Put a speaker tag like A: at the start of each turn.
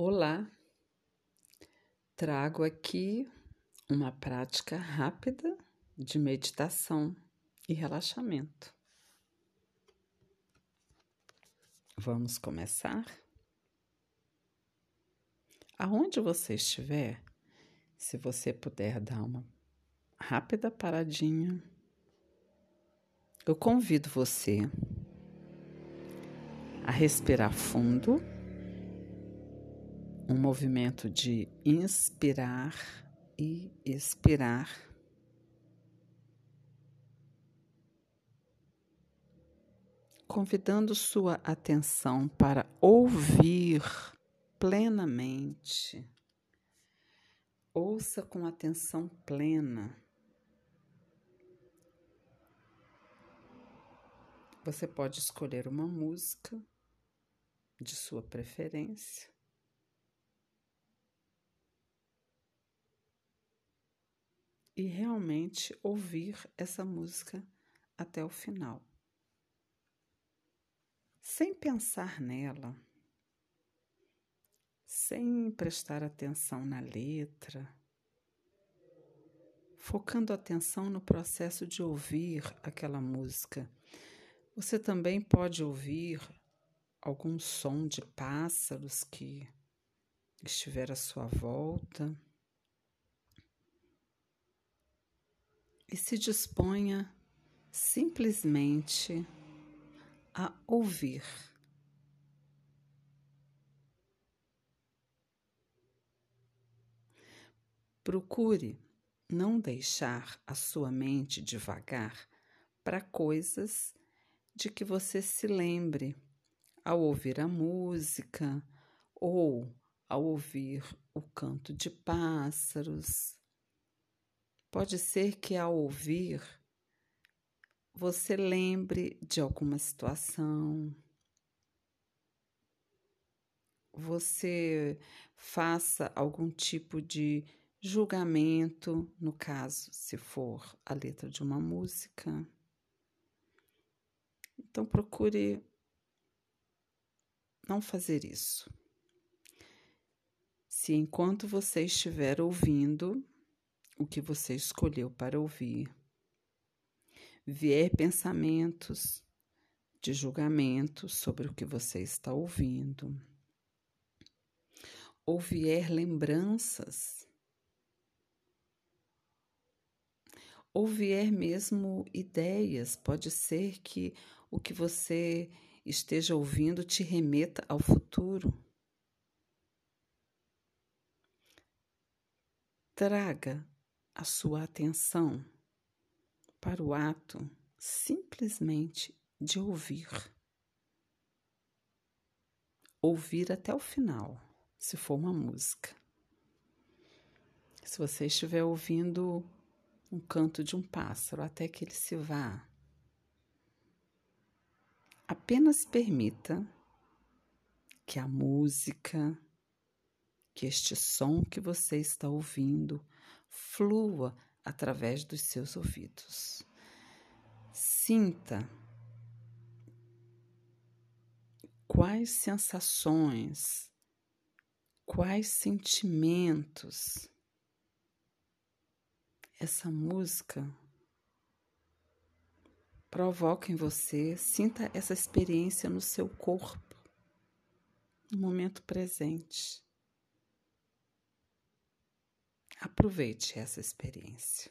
A: Olá, trago aqui uma prática rápida de meditação e relaxamento. Vamos começar? Aonde você estiver, se você puder dar uma rápida paradinha, eu convido você a respirar fundo um movimento de inspirar e expirar. Convidando sua atenção para ouvir plenamente. Ouça com atenção plena. Você pode escolher uma música de sua preferência. E realmente ouvir essa música até o final. Sem pensar nela, sem prestar atenção na letra, focando atenção no processo de ouvir aquela música. Você também pode ouvir algum som de pássaros que estiver à sua volta e se disponha simplesmente a ouvir. Procure não deixar a sua mente devagar para coisas de que você se lembre ao ouvir a música ou ao ouvir o canto de pássaros Pode ser que ao ouvir você lembre de alguma situação, você faça algum tipo de julgamento, no caso, se for a letra de uma música. Então procure não fazer isso. Se enquanto você estiver ouvindo, o que você escolheu para ouvir. Vier pensamentos de julgamento sobre o que você está ouvindo, ou vier lembranças, ou vier mesmo ideias, pode ser que o que você esteja ouvindo te remeta ao futuro. Traga a sua atenção para o ato simplesmente de ouvir. Ouvir até o final, se for uma música. Se você estiver ouvindo um canto de um pássaro até que ele se vá, apenas permita que a música, que este som que você está ouvindo flua através dos seus ouvidos. Sinta quais sensações, quais sentimentos essa música provoca em você. Sinta essa experiência no seu corpo, no momento presente. Aproveite essa experiência.